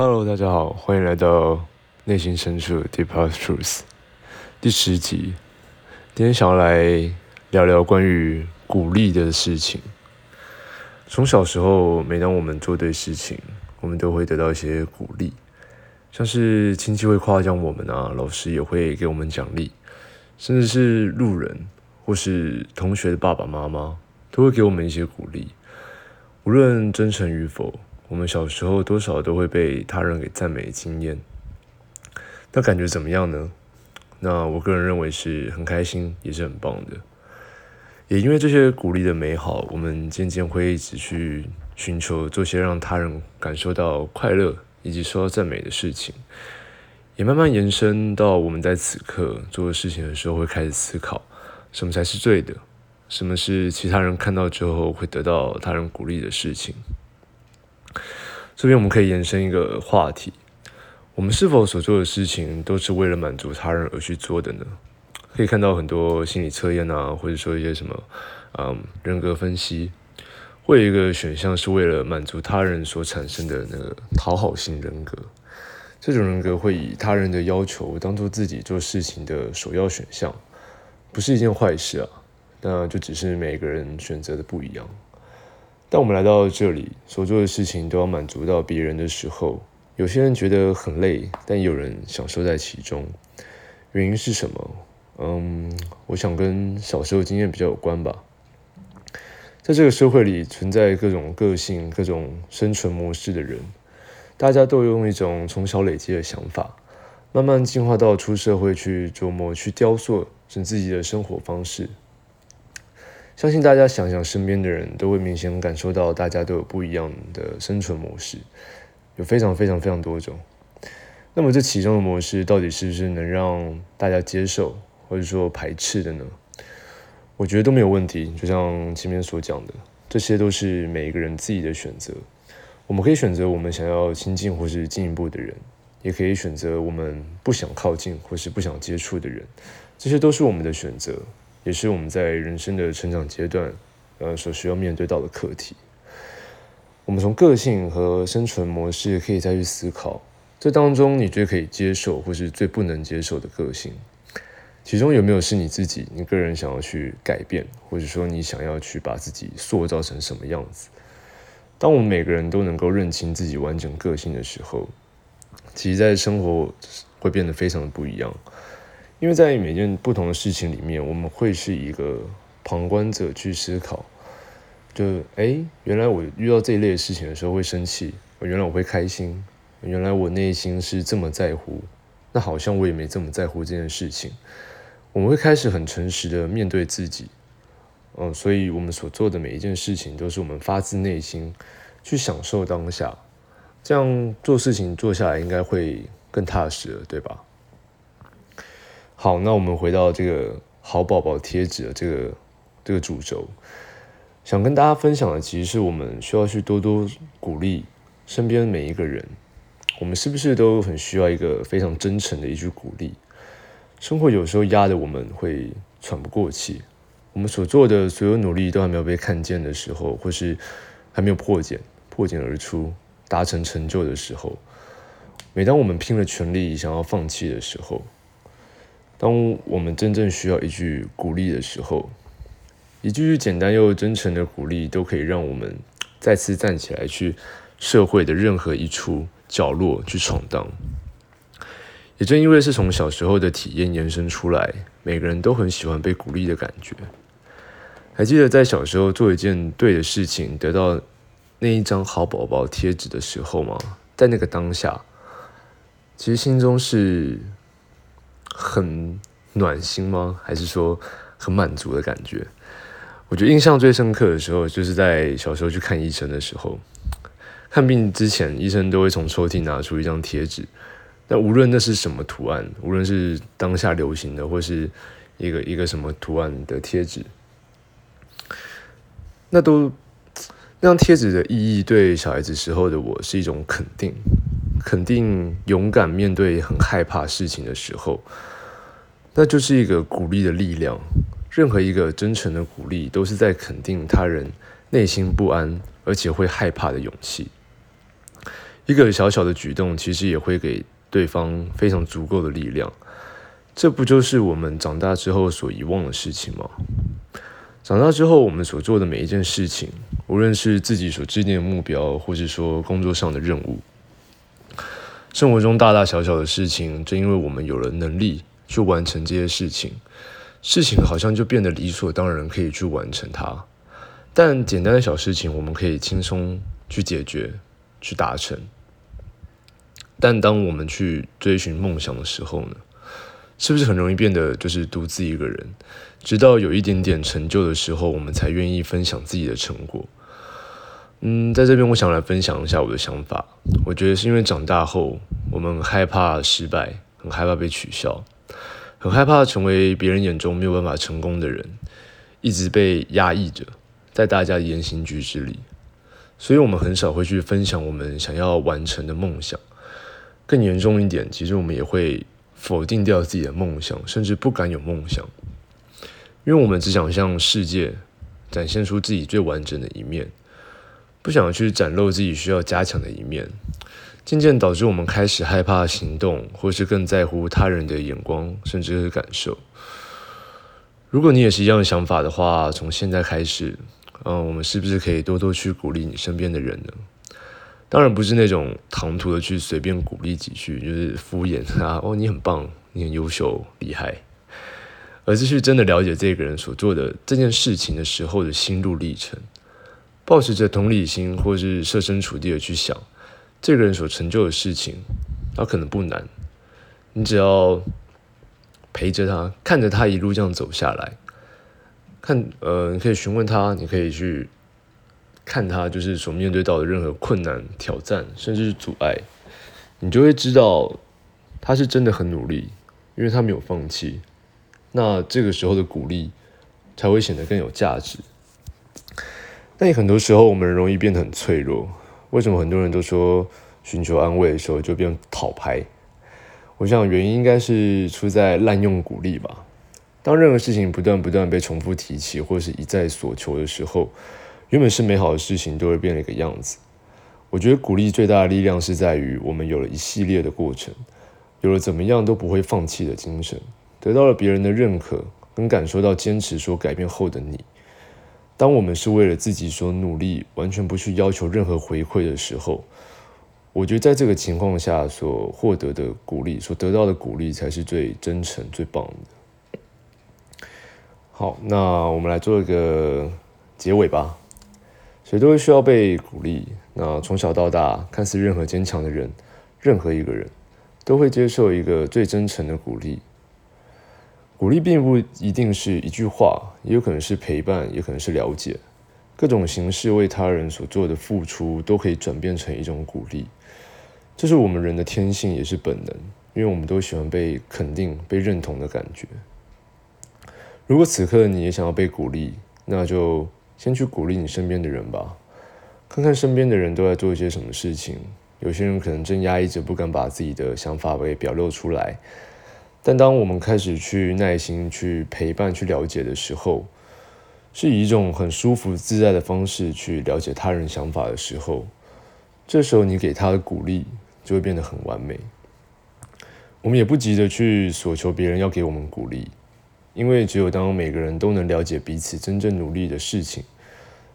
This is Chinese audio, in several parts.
Hello，大家好，欢迎来到内心深处 Deep Truth 第十集。今天想要来聊聊关于鼓励的事情。从小时候，每当我们做对事情，我们都会得到一些鼓励，像是亲戚会夸奖我们啊，老师也会给我们奖励，甚至是路人或是同学的爸爸妈妈都会给我们一些鼓励，无论真诚与否。我们小时候多少都会被他人给赞美的经验，那感觉怎么样呢？那我个人认为是很开心，也是很棒的。也因为这些鼓励的美好，我们渐渐会一直去寻求做些让他人感受到快乐以及受到赞美的事情，也慢慢延伸到我们在此刻做事情的时候会开始思考，什么才是对的，什么是其他人看到之后会得到他人鼓励的事情。这边我们可以延伸一个话题：我们是否所做的事情都是为了满足他人而去做的呢？可以看到很多心理测验啊，或者说一些什么，嗯，人格分析，会有一个选项是为了满足他人所产生的那个讨好型人格。这种人格会以他人的要求当做自己做事情的首要选项，不是一件坏事啊，那就只是每个人选择的不一样。当我们来到这里，所做的事情都要满足到别人的时候，有些人觉得很累，但有人享受在其中。原因是什么？嗯，我想跟小时候经验比较有关吧。在这个社会里，存在各种个性、各种生存模式的人，大家都用一种从小累积的想法，慢慢进化到出社会去琢磨、去雕塑成自己的生活方式。相信大家想想，身边的人都会明显感受到，大家都有不一样的生存模式，有非常非常非常多种。那么这其中的模式到底是不是能让大家接受，或者说排斥的呢？我觉得都没有问题。就像前面所讲的，这些都是每一个人自己的选择。我们可以选择我们想要亲近或是进一步的人，也可以选择我们不想靠近或是不想接触的人，这些都是我们的选择。也是我们在人生的成长阶段，呃，所需要面对到的课题。我们从个性和生存模式可以再去思考，这当中你最可以接受或是最不能接受的个性，其中有没有是你自己，你个人想要去改变，或者说你想要去把自己塑造成什么样子？当我们每个人都能够认清自己完整个性的时候，其实在生活会变得非常的不一样。因为在每件不同的事情里面，我们会是一个旁观者去思考，就诶，原来我遇到这一类的事情的时候会生气，原来我会开心，原来我内心是这么在乎，那好像我也没这么在乎这件事情。我们会开始很诚实的面对自己，嗯，所以我们所做的每一件事情都是我们发自内心去享受当下，这样做事情做下来应该会更踏实了，对吧？好，那我们回到这个好宝宝贴纸的这个这个主轴，想跟大家分享的，其实是我们需要去多多鼓励身边每一个人。我们是不是都很需要一个非常真诚的一句鼓励？生活有时候压得我们会喘不过气，我们所做的所有努力都还没有被看见的时候，或是还没有破茧破茧而出达成成就的时候，每当我们拼了全力想要放弃的时候。当我们真正需要一句鼓励的时候，一句简单又真诚的鼓励，都可以让我们再次站起来，去社会的任何一处角落去闯荡。也正因为是从小时候的体验延伸出来，每个人都很喜欢被鼓励的感觉。还记得在小时候做一件对的事情，得到那一张好宝宝贴纸的时候吗？在那个当下，其实心中是。很暖心吗？还是说很满足的感觉？我觉得印象最深刻的时候，就是在小时候去看医生的时候。看病之前，医生都会从抽屉拿出一张贴纸。但无论那是什么图案，无论是当下流行的，或是一个一个什么图案的贴纸，那都那张贴纸的意义，对小孩子时候的我是一种肯定。肯定勇敢面对很害怕事情的时候，那就是一个鼓励的力量。任何一个真诚的鼓励，都是在肯定他人内心不安而且会害怕的勇气。一个小小的举动，其实也会给对方非常足够的力量。这不就是我们长大之后所遗忘的事情吗？长大之后，我们所做的每一件事情，无论是自己所制定的目标，或是说工作上的任务，生活中大大小小的事情，正因为我们有了能力去完成这些事情，事情好像就变得理所当然可以去完成它。但简单的小事情，我们可以轻松去解决、去达成。但当我们去追寻梦想的时候呢？是不是很容易变得就是独自一个人，直到有一点点成就的时候，我们才愿意分享自己的成果。嗯，在这边我想来分享一下我的想法。我觉得是因为长大后，我们害怕失败，很害怕被取笑，很害怕成为别人眼中没有办法成功的人，一直被压抑着，在大家的言行举止里，所以我们很少会去分享我们想要完成的梦想。更严重一点，其实我们也会。否定掉自己的梦想，甚至不敢有梦想，因为我们只想向世界展现出自己最完整的一面，不想去展露自己需要加强的一面，渐渐导致我们开始害怕行动，或是更在乎他人的眼光，甚至是感受。如果你也是一样的想法的话，从现在开始，嗯，我们是不是可以多多去鼓励你身边的人呢？当然不是那种唐突的去随便鼓励几句，就是敷衍啊，哦，你很棒，你很优秀，厉害，而是去真的了解这个人所做的这件事情的时候的心路历程，抱持着同理心，或是设身处地的去想，这个人所成就的事情，他可能不难，你只要陪着他，看着他一路这样走下来，看，呃，你可以询问他，你可以去。看他就是所面对到的任何困难、挑战，甚至是阻碍，你就会知道他是真的很努力，因为他没有放弃。那这个时候的鼓励才会显得更有价值。但很多时候我们容易变得很脆弱。为什么很多人都说寻求安慰的时候就变讨拍？我想原因应该是出在滥用鼓励吧。当任何事情不断不断被重复提起，或是一再所求的时候。原本是美好的事情，都会变了一个样子。我觉得鼓励最大的力量是在于，我们有了一系列的过程，有了怎么样都不会放弃的精神，得到了别人的认可，跟感受到坚持所改变后的你。当我们是为了自己所努力，完全不去要求任何回馈的时候，我觉得在这个情况下所获得的鼓励，所得到的鼓励，才是最真诚、最棒的。好，那我们来做一个结尾吧。谁都会需要被鼓励。那从小到大，看似任何坚强的人，任何一个人，都会接受一个最真诚的鼓励。鼓励并不一定是一句话，也有可能是陪伴，也可能是了解。各种形式为他人所做的付出，都可以转变成一种鼓励。这是我们人的天性，也是本能，因为我们都喜欢被肯定、被认同的感觉。如果此刻你也想要被鼓励，那就。先去鼓励你身边的人吧，看看身边的人都在做一些什么事情。有些人可能正压抑着，不敢把自己的想法给表露出来。但当我们开始去耐心去陪伴、去了解的时候，是以一种很舒服自在的方式去了解他人想法的时候，这时候你给他的鼓励就会变得很完美。我们也不急着去索求别人要给我们鼓励。因为只有当每个人都能了解彼此真正努力的事情，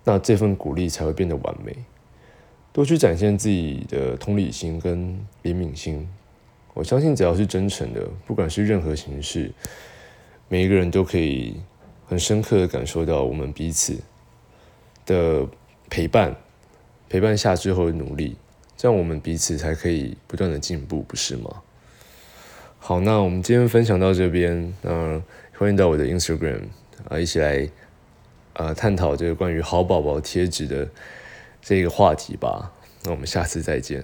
那这份鼓励才会变得完美。多去展现自己的同理心跟怜悯心，我相信只要是真诚的，不管是任何形式，每一个人都可以很深刻的感受到我们彼此的陪伴，陪伴下之后的努力，这样我们彼此才可以不断的进步，不是吗？好，那我们今天分享到这边，嗯。欢迎到我的 Instagram 啊，一起来啊探讨这个关于好宝宝贴纸的这个话题吧。那我们下次再见。